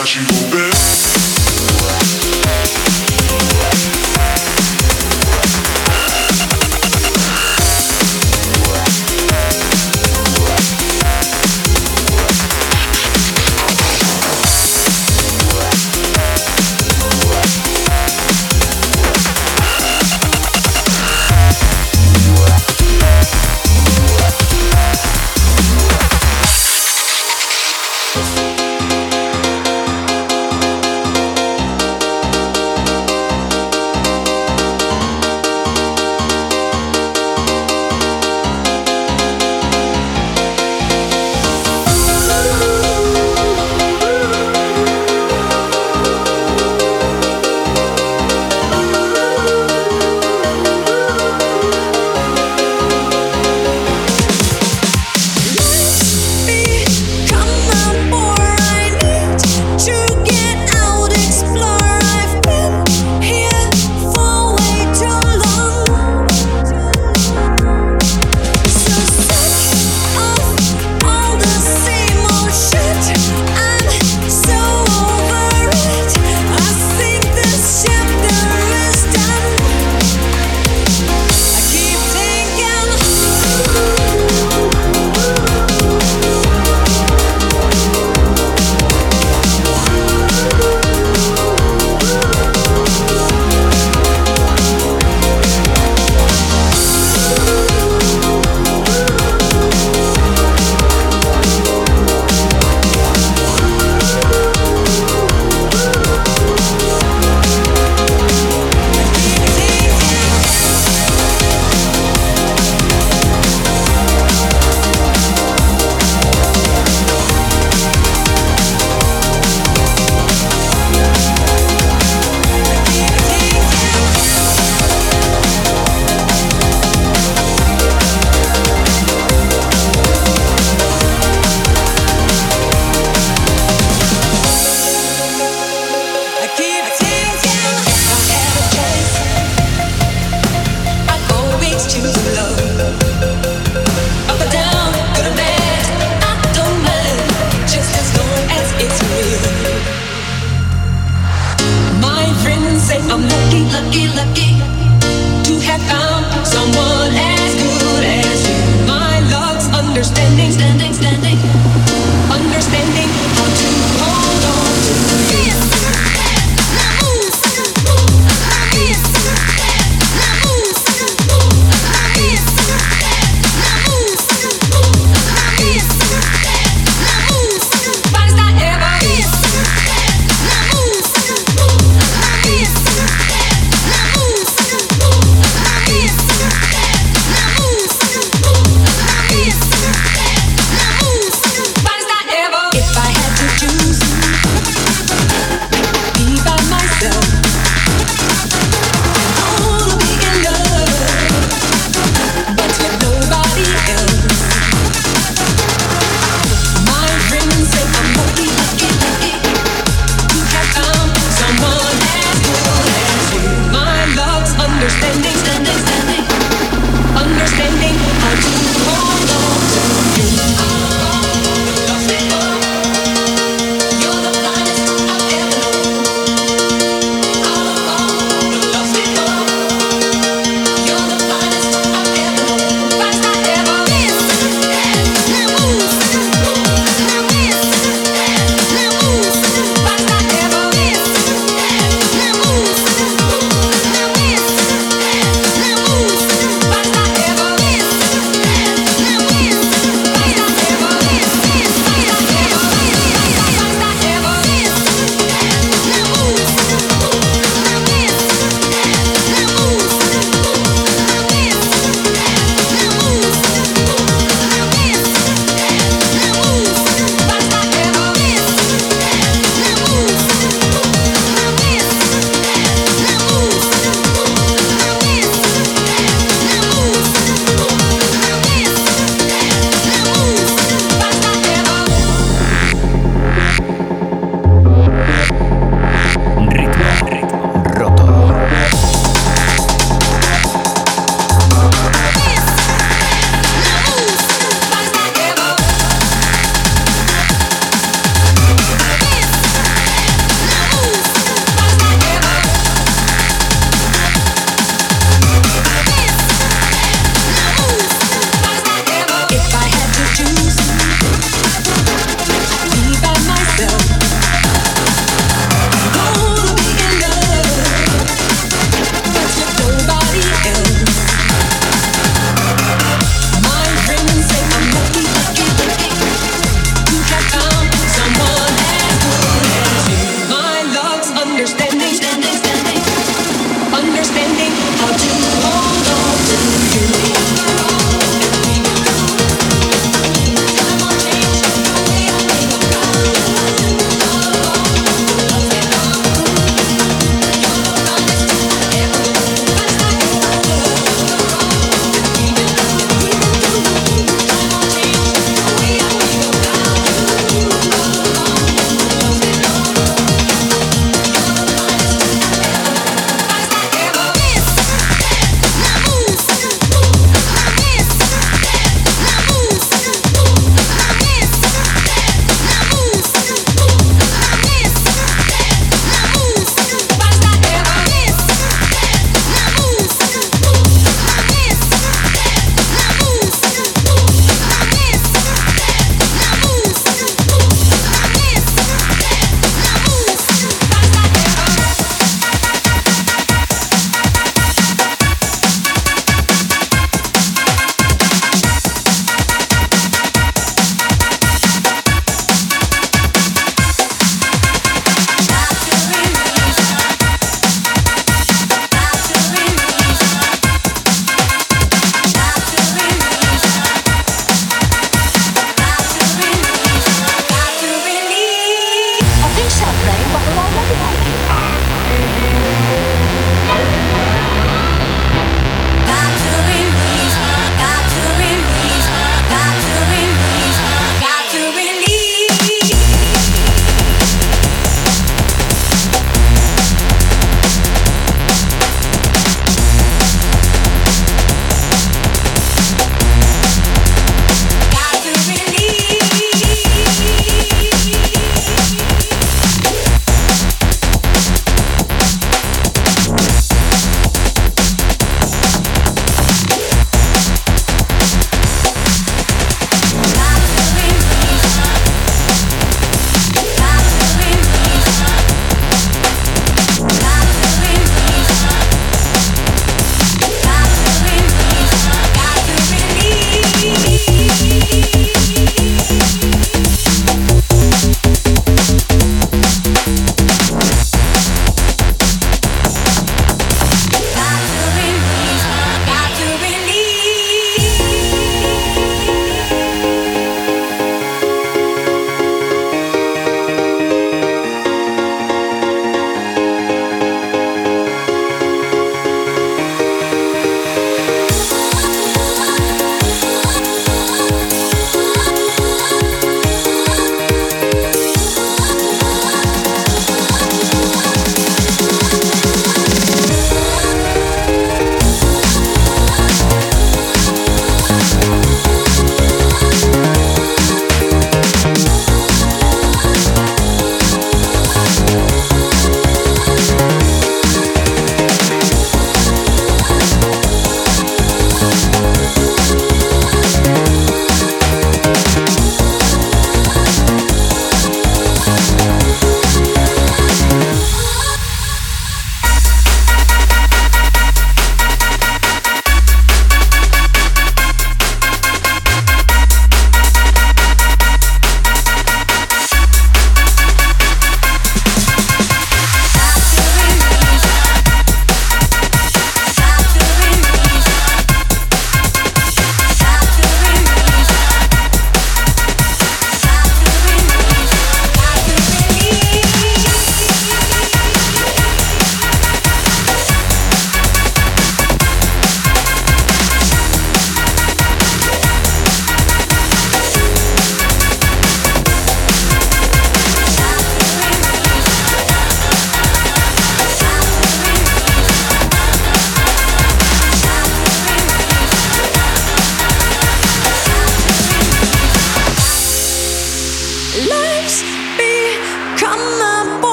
that you go back.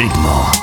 Ritmo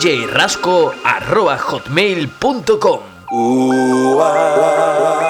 djrasco.hotmail.com